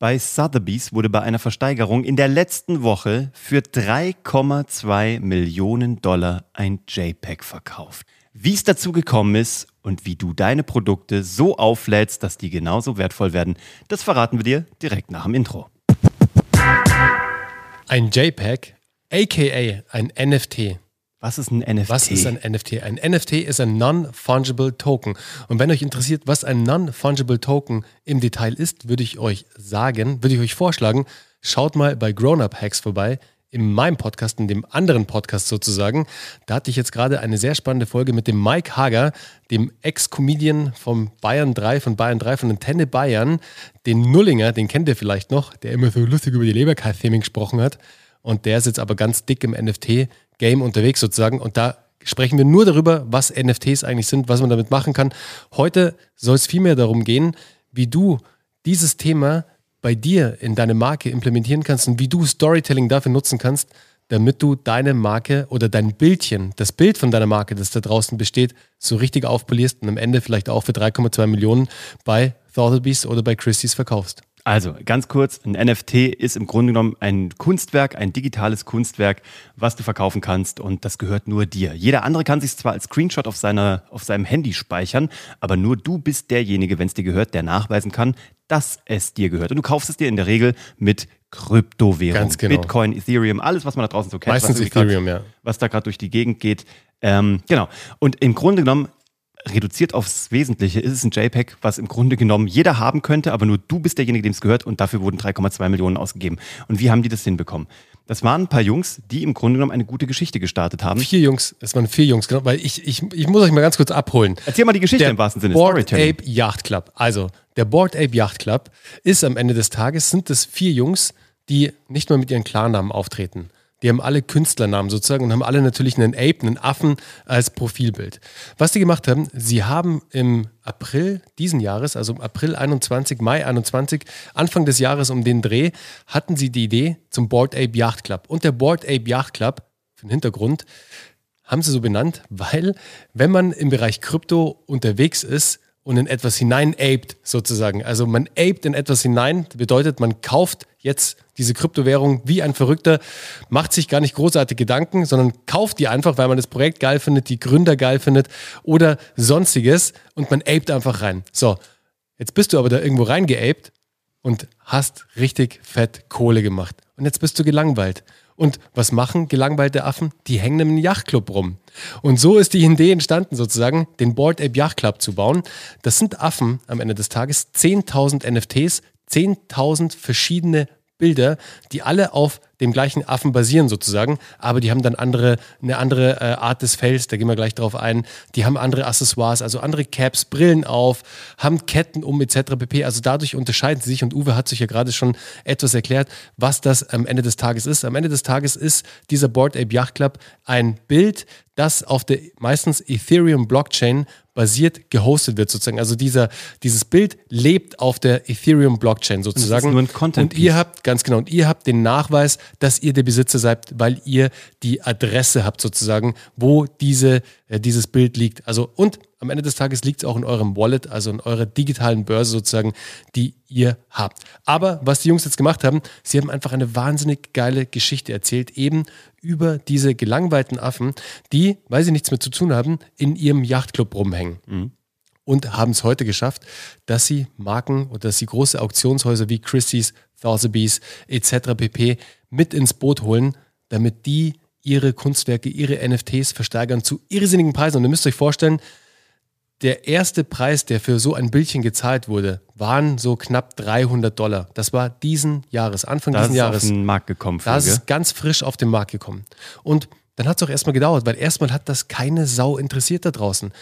bei Sotheby's wurde bei einer Versteigerung in der letzten Woche für 3,2 Millionen Dollar ein JPEG verkauft. Wie es dazu gekommen ist und wie du deine Produkte so auflädst, dass die genauso wertvoll werden, das verraten wir dir direkt nach dem Intro. Ein JPEG, aka ein NFT. Was ist ein NFT? Was ist ein NFT? Ein NFT ist ein Non-Fungible Token. Und wenn euch interessiert, was ein Non-Fungible Token im Detail ist, würde ich euch sagen, würde ich euch vorschlagen, schaut mal bei Grown Up Hacks vorbei. In meinem Podcast, in dem anderen Podcast sozusagen. Da hatte ich jetzt gerade eine sehr spannende Folge mit dem Mike Hager, dem Ex-Comedian vom Bayern 3, von Bayern 3, von Antenne Bayern, den Nullinger, den kennt ihr vielleicht noch, der immer so lustig über die Leberkai-Theming gesprochen hat. Und der ist jetzt aber ganz dick im NFT-Game unterwegs sozusagen. Und da sprechen wir nur darüber, was NFTs eigentlich sind, was man damit machen kann. Heute soll es vielmehr darum gehen, wie du dieses Thema bei dir in deine Marke implementieren kannst und wie du Storytelling dafür nutzen kannst, damit du deine Marke oder dein Bildchen, das Bild von deiner Marke, das da draußen besteht, so richtig aufpolierst und am Ende vielleicht auch für 3,2 Millionen bei Thoughtlebees oder bei Christie's verkaufst. Also ganz kurz, ein NFT ist im Grunde genommen ein Kunstwerk, ein digitales Kunstwerk, was du verkaufen kannst und das gehört nur dir. Jeder andere kann sich zwar als Screenshot auf, seiner, auf seinem Handy speichern, aber nur du bist derjenige, wenn es dir gehört, der nachweisen kann, dass es dir gehört. Und du kaufst es dir in der Regel mit Kryptowährung. Ganz genau. Bitcoin, Ethereum, alles, was man da draußen so kennt. Meistens was Ethereum, grad, ja. Was da gerade durch die Gegend geht. Ähm, genau. Und im Grunde genommen reduziert aufs Wesentliche ist es ein JPEG, was im Grunde genommen jeder haben könnte, aber nur du bist derjenige, dem es gehört und dafür wurden 3,2 Millionen ausgegeben. Und wie haben die das hinbekommen? Das waren ein paar Jungs, die im Grunde genommen eine gute Geschichte gestartet haben. Vier Jungs, es waren vier Jungs, genau, weil ich, ich, ich muss euch mal ganz kurz abholen. Erzähl mal die Geschichte Der im wahrsten Sinne. Board. Ape Yacht Club. Also, der Board Ape Yacht Club ist am Ende des Tages, sind es vier Jungs, die nicht mal mit ihren Klarnamen auftreten. Die haben alle Künstlernamen sozusagen und haben alle natürlich einen Ape, einen Affen als Profilbild. Was die gemacht haben, sie haben im April diesen Jahres, also im April 21, Mai 21, Anfang des Jahres um den Dreh, hatten sie die Idee zum Board Ape Yacht Club. Und der Board Ape Yacht Club, für den Hintergrund, haben sie so benannt, weil wenn man im Bereich Krypto unterwegs ist und in etwas hinein aped sozusagen, also man aped in etwas hinein, bedeutet man kauft jetzt diese Kryptowährung wie ein Verrückter, macht sich gar nicht großartig Gedanken, sondern kauft die einfach, weil man das Projekt geil findet, die Gründer geil findet oder sonstiges und man aped einfach rein. So, jetzt bist du aber da irgendwo reingeaped und hast richtig fett Kohle gemacht. Und jetzt bist du gelangweilt. Und was machen gelangweilte Affen? Die hängen im Yachtclub rum. Und so ist die Idee entstanden, sozusagen, den Board Ape Yacht Club zu bauen. Das sind Affen am Ende des Tages, 10.000 NFTs, 10.000 verschiedene Bilder, die alle auf dem gleichen Affen basieren sozusagen, aber die haben dann andere, eine andere äh, Art des Fells, da gehen wir gleich drauf ein. Die haben andere Accessoires, also andere Caps, Brillen auf, haben Ketten um etc. pp. Also dadurch unterscheiden sie sich und Uwe hat sich ja gerade schon etwas erklärt, was das am Ende des Tages ist. Am Ende des Tages ist dieser Board Ape Yacht Club ein Bild, das auf der meistens Ethereum Blockchain basiert gehostet wird sozusagen. Also dieser, dieses Bild lebt auf der Ethereum Blockchain sozusagen. nur ein Content und ihr habt, ganz genau, und ihr habt den Nachweis, dass ihr der Besitzer seid, weil ihr die Adresse habt sozusagen, wo diese, äh, dieses Bild liegt. Also und am Ende des Tages liegt es auch in eurem Wallet, also in eurer digitalen Börse sozusagen, die ihr habt. Aber was die Jungs jetzt gemacht haben, sie haben einfach eine wahnsinnig geile Geschichte erzählt, eben über diese gelangweilten Affen, die, weil sie nichts mehr zu tun haben, in ihrem Yachtclub rumhängen. Und haben es heute geschafft, dass sie Marken oder dass sie große Auktionshäuser wie Christie's, Thotheby's etc. pp. mit ins Boot holen, damit die ihre Kunstwerke, ihre NFTs versteigern zu irrsinnigen Preisen. Und ihr müsst euch vorstellen, der erste Preis, der für so ein Bildchen gezahlt wurde, waren so knapp 300 Dollar. Das war diesen Jahres, Anfang Da ist diesen es Jahres. auf den Markt gekommen. Da ist ganz frisch auf den Markt gekommen. Und dann hat es auch erstmal gedauert, weil erstmal hat das keine Sau interessiert da draußen.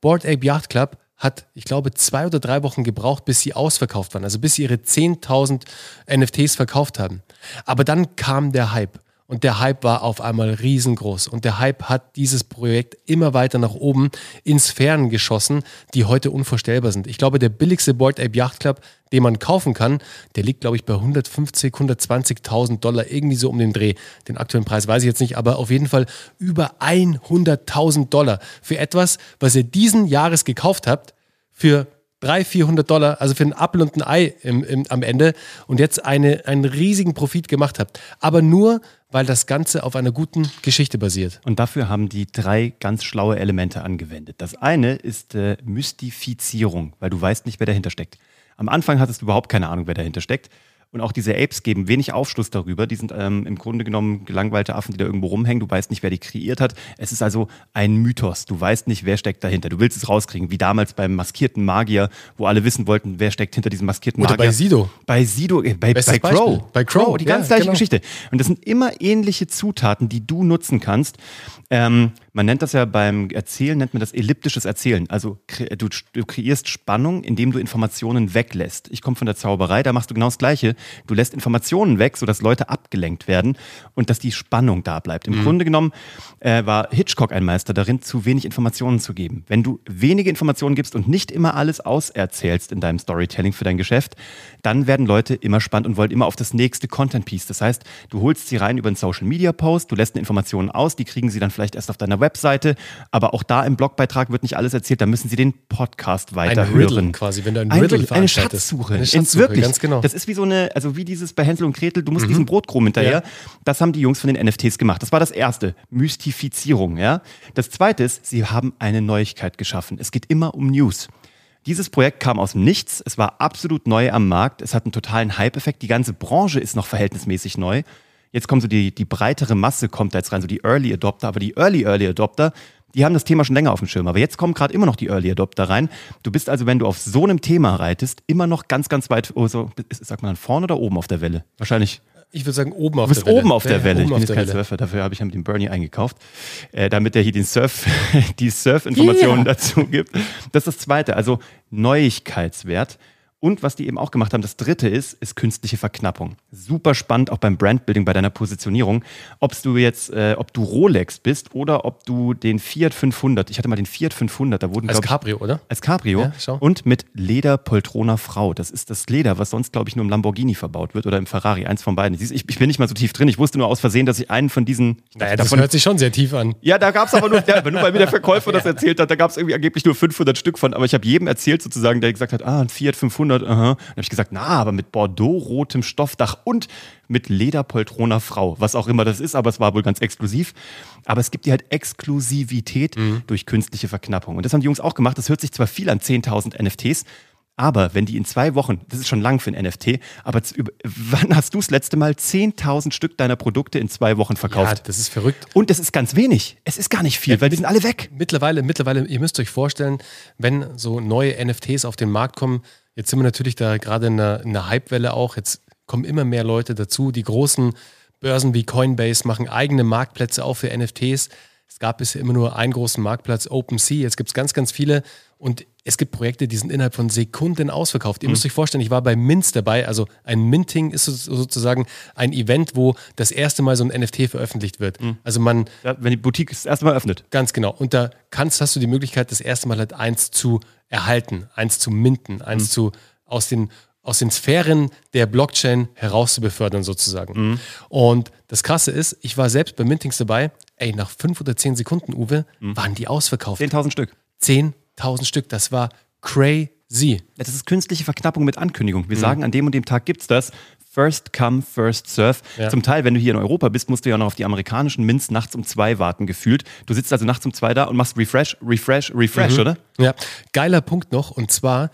Board Ape Yacht Club hat, ich glaube, zwei oder drei Wochen gebraucht, bis sie ausverkauft waren. Also bis sie ihre 10.000 NFTs verkauft haben. Aber dann kam der Hype. Und der Hype war auf einmal riesengroß. Und der Hype hat dieses Projekt immer weiter nach oben in Sphären geschossen, die heute unvorstellbar sind. Ich glaube, der billigste Board Ape Yacht Club, den man kaufen kann, der liegt, glaube ich, bei 150, 120.000 Dollar, irgendwie so um den Dreh. Den aktuellen Preis weiß ich jetzt nicht, aber auf jeden Fall über 100.000 Dollar für etwas, was ihr diesen Jahres gekauft habt, für 300, 400 Dollar, also für ein Apfel und ein Ei im, im, am Ende und jetzt eine, einen riesigen Profit gemacht habt. Aber nur, weil das Ganze auf einer guten Geschichte basiert. Und dafür haben die drei ganz schlaue Elemente angewendet. Das eine ist äh, Mystifizierung, weil du weißt nicht, wer dahinter steckt. Am Anfang hattest du überhaupt keine Ahnung, wer dahinter steckt. Und auch diese Apes geben wenig Aufschluss darüber. Die sind ähm, im Grunde genommen gelangweilte Affen, die da irgendwo rumhängen. Du weißt nicht, wer die kreiert hat. Es ist also ein Mythos. Du weißt nicht, wer steckt dahinter. Du willst es rauskriegen, wie damals beim maskierten Magier, wo alle wissen wollten, wer steckt hinter diesem maskierten Oder Magier. bei Sido. Bei Sido, äh, bei, bei Crow. Bei Crow, die ganz ja, gleiche genau. Geschichte. Und das sind immer ähnliche Zutaten, die du nutzen kannst. Ähm, man nennt das ja beim Erzählen, nennt man das elliptisches Erzählen. Also du, du kreierst Spannung, indem du Informationen weglässt. Ich komme von der Zauberei, da machst du genau das Gleiche. Du lässt Informationen weg, sodass Leute abgelenkt werden und dass die Spannung da bleibt. Im Grunde genommen äh, war Hitchcock ein Meister darin, zu wenig Informationen zu geben. Wenn du wenige Informationen gibst und nicht immer alles auserzählst in deinem Storytelling für dein Geschäft, dann werden Leute immer spannend und wollen immer auf das nächste Content-Piece. Das heißt, du holst sie rein über einen Social-Media-Post, du lässt eine Information aus, die kriegen sie dann vielleicht erst auf deiner Webseite, aber auch da im Blogbeitrag wird nicht alles erzählt, da müssen sie den Podcast Ein weiterhören. Riddle quasi, wenn du ein Ein Riddle eine. Schatzsuche. Eine In- Schatzsuche, wirklich. ganz genau. Mhm. Das ist wie so eine, also wie dieses bei Hänsel und Gretel, du musst diesen Brotkrumm hinterher. Ja. Das haben die Jungs von den NFTs gemacht. Das war das erste. Mystifizierung, ja. Das zweite ist, sie haben eine Neuigkeit geschaffen. Es geht immer um News. Dieses Projekt kam aus dem Nichts. Es war absolut neu am Markt. Es hat einen totalen Hype-Effekt. Die ganze Branche ist noch verhältnismäßig neu. Jetzt kommt so die, die breitere Masse kommt da jetzt rein, so die Early Adopter. Aber die Early Early Adopter, die haben das Thema schon länger auf dem Schirm. Aber jetzt kommen gerade immer noch die Early Adopter rein. Du bist also, wenn du auf so einem Thema reitest, immer noch ganz, ganz weit, oh, so, ist- sagt man dann vorne oder oben auf der Welle? Wahrscheinlich Ich würde sagen, oben auf Du bist der Welle. oben auf der Welle. Ich bin jetzt der kein Welle. Surfer, dafür habe ich ja mit dem Bernie eingekauft, äh, damit er hier den Surf, die Surf-Informationen dazu gibt. Das ist das Zweite, also Neuigkeitswert. Und was die eben auch gemacht haben, das dritte ist, ist künstliche Verknappung. Super spannend, auch beim Brandbuilding, bei deiner Positionierung. Ob du jetzt, äh, ob du Rolex bist oder ob du den Fiat 500, ich hatte mal den Fiat 500, da wurden, Als glaub ich, Cabrio, oder? als Cabrio Ja, schau. und mit Lederpoltroner Frau. Das ist das Leder, was sonst, glaube ich, nur im Lamborghini verbaut wird oder im Ferrari. Eins von beiden. Siehst, Ich, ich bin nicht mal so tief drin. Ich wusste nur aus Versehen, dass ich einen von diesen. Naja, das davon, hört sich schon sehr tief an. ja, da gab es aber nur, ja, nur weil mir der Verkäufer das erzählt hat, da gab es irgendwie angeblich nur 500 Stück von. Aber ich habe jedem erzählt sozusagen, der gesagt hat, ah, ein Fiat 500, aha. Dann habe ich gesagt, na, aber mit Bordeaux-rotem Stoffdach und mit Lederpoltroner Frau, was auch immer das ist, aber es war wohl ganz exklusiv. Aber es gibt dir halt Exklusivität durch künstliche Verknappung. Und das haben die Jungs auch gemacht. Das hört sich zwar viel an 10.000 NFTs, aber wenn die in zwei Wochen, das ist schon lang für ein NFT, aber wann hast du das letzte Mal 10.000 Stück deiner Produkte in zwei Wochen Ja, verkauft? das ist verrückt. Und das ist ganz wenig. Es ist gar nicht viel, weil die sind alle weg. Mittlerweile, mittlerweile, ihr müsst euch vorstellen, wenn so neue NFTs auf den Markt kommen, jetzt sind wir natürlich da gerade in einer, in einer Hypewelle auch, jetzt kommen immer mehr Leute dazu. Die großen Börsen wie Coinbase machen eigene Marktplätze auch für NFTs. Es gab bisher immer nur einen großen Marktplatz, OpenSea. Jetzt gibt es ganz, ganz viele und es gibt Projekte, die sind innerhalb von Sekunden ausverkauft. Ihr müsst euch vorstellen, ich war bei Mints dabei. Also ein Minting ist so- sozusagen ein Event, wo das erste Mal so ein NFT veröffentlicht wird. Also man, Ja, wenn die Boutique das erste Mal öffnet. Ganz genau. Und da kannst, hast du die Möglichkeit, das erste Mal halt eins zu erhalten, eins zu minten, eins zu aus den, aus den Sphären der Blockchain herauszubefördern sozusagen. Und das Krasse ist, ich war selbst bei Mintings dabei, ey, nach fünf oder zehn Sekunden, Uwe, waren die ausverkauft. 10.000 Stück. 10.000 Stück, das war crazy. Das ist künstliche Verknappung mit Ankündigung. Wir sagen, an dem und dem Tag gibt's das. First come, first serve. Ja. Zum Teil, wenn du hier in Europa bist, musst du ja noch auf die amerikanischen Mints nachts um zwei warten, gefühlt. Du sitzt also nachts um zwei da und machst Refresh, Refresh, Refresh, oder? Ja, geiler Punkt noch. Und zwar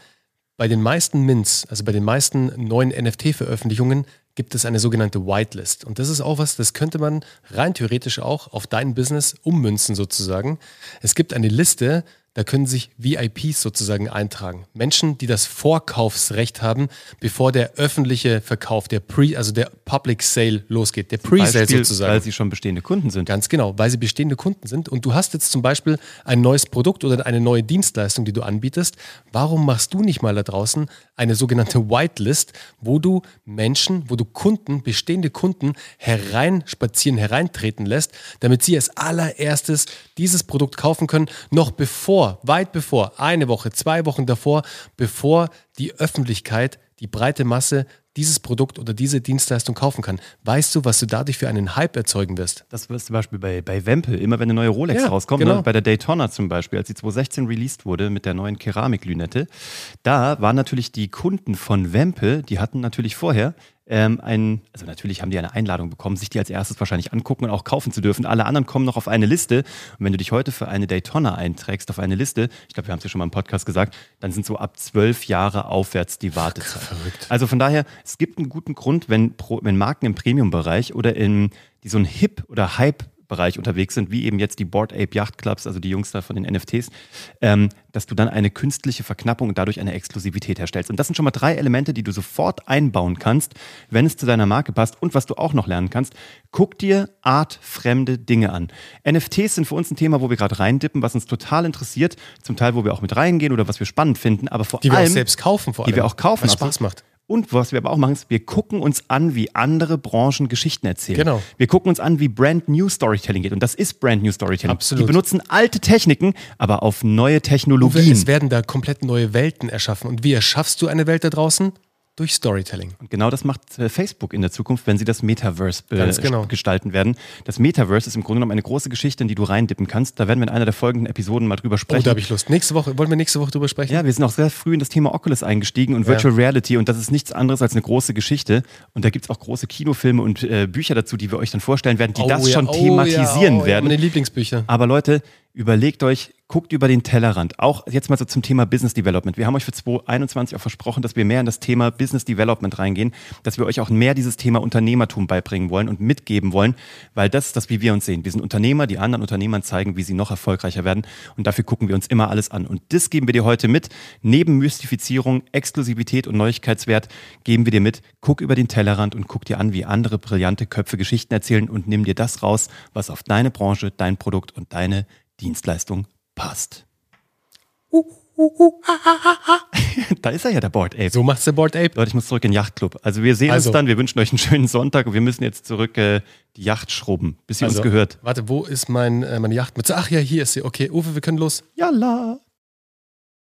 bei den meisten Mints, also bei den meisten neuen NFT-Veröffentlichungen, gibt es eine sogenannte Whitelist. Und das ist auch was, das könnte man rein theoretisch auch auf dein Business ummünzen sozusagen. Es gibt eine Liste, da können sich VIPs sozusagen eintragen. Menschen, die das Vorkaufsrecht haben, bevor der öffentliche Verkauf, der Pre, also der Public Sale losgeht, der Pre-Sale sozusagen. Weil sie schon bestehende Kunden sind. Ganz genau, weil sie bestehende Kunden sind und du hast jetzt zum Beispiel ein neues Produkt oder eine neue Dienstleistung, die du anbietest. Warum machst du nicht mal da draußen eine sogenannte Whitelist, wo du Menschen, wo du Kunden, bestehende Kunden hereinspazieren, hereintreten lässt, damit sie als allererstes dieses Produkt kaufen können, noch bevor, weit bevor, eine Woche, zwei Wochen davor, bevor die Öffentlichkeit, die breite Masse dieses Produkt oder diese Dienstleistung kaufen kann. Weißt du, was du dadurch für einen Hype erzeugen wirst? Das ist zum Beispiel bei, bei Wempel, immer wenn eine neue Rolex Ja, rauskommt, genau. ne? bei der Daytona zum Beispiel, als die 2016 released wurde mit der neuen Keramiklünette, da waren natürlich die Kunden von Wempel, die hatten natürlich vorher ähm, ein, also natürlich haben die eine Einladung bekommen, sich die als erstes wahrscheinlich angucken und auch kaufen zu dürfen. Alle anderen kommen noch auf eine Liste. Und wenn du dich heute für eine Daytona einträgst auf eine Liste, ich glaube, wir haben es ja schon mal im Podcast gesagt, dann sind so ab zwölf Jahre aufwärts die Wartezeit. Verrückt. Also von daher, es gibt einen guten Grund, wenn, wenn Marken im Premium-Bereich oder in die so ein Hip- oder Hype-Bereich unterwegs sind, wie eben jetzt die Board Ape Yacht Clubs, also die Jungs da von den NFTs, ähm, dass du dann eine künstliche Verknappung und dadurch eine Exklusivität herstellst. Und das sind schon mal drei Elemente, die du sofort einbauen kannst, wenn es zu deiner Marke passt. Und was du auch noch lernen kannst, guck dir artfremde Dinge an. NFTs sind für uns ein Thema, wo wir gerade reindippen, was uns total interessiert, zum Teil, wo wir auch mit reingehen oder was wir spannend finden, aber vor Die wir allem auch selbst kaufen vor allem. die wir auch kaufen. Was. Spaß macht. Und was wir aber auch machen, ist, wir gucken uns an, wie andere Branchen Geschichten erzählen. Genau. Wir gucken uns an, wie Brand New Storytelling geht. Und das ist Brand New Storytelling. Absolut. Die benutzen alte Techniken, aber auf neue Uwe, Technologien. es werden da komplett neue Welten erschaffen. Und wie erschaffst du eine Welt da draußen? Durch Storytelling. Und genau das macht äh, Facebook in der Zukunft, wenn sie das Metaverse äh, genau. gestalten werden. Das Metaverse ist im Grunde genommen eine große Geschichte, in die du reindippen kannst. Da werden wir in einer der folgenden Episoden mal drüber Oh, sprechen. da habe ich Lust. Nächste Woche, wollen wir nächste Woche drüber sprechen? Ja, wir sind auch sehr früh in das Thema Oculus eingestiegen und Virtual Reality und das ist nichts anderes als eine große Geschichte. Und da gibt es auch große Kinofilme und äh, Bücher dazu, die wir euch dann vorstellen werden, die Oh das ja, schon oh thematisieren ja, oh, werden. Meine Lieblingsbücher. Aber Leute, überlegt euch, guckt über den Tellerrand. Auch jetzt mal so zum Thema Business Development. Wir haben euch für 2021 auch versprochen, dass wir mehr in das Thema Business Development reingehen, dass wir euch auch mehr dieses Thema Unternehmertum beibringen wollen und mitgeben wollen, weil das ist das, wie wir uns sehen. Wir sind Unternehmer, die anderen Unternehmern zeigen, wie sie noch erfolgreicher werden und dafür gucken wir uns immer alles an. Und das geben wir dir heute mit. Neben Mystifizierung, Exklusivität und Neuigkeitswert geben wir dir mit. Guck über den Tellerrand und guck dir an, wie andere brillante Köpfe Geschichten erzählen und nimm dir das raus, was auf deine Branche, dein Produkt und deine Dienstleistung passt. da ist er ja, der Board Ape. So macht's der Board Ape. Leute, ich muss zurück in den Yachtclub. Also wir sehen Also. uns dann, wir wünschen euch einen schönen Sonntag und wir müssen jetzt zurück äh, die Yacht schrubben, bis sie uns gehört. Warte, wo ist mein, äh, meine Yachtmütze? Ach ja, hier ist sie. Okay, Uwe, wir können los. Yalla!